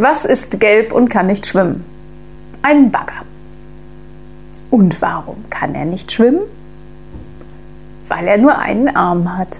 Was ist gelb und kann nicht schwimmen? Ein Bagger. Und warum kann er nicht schwimmen? Weil er nur einen Arm hat.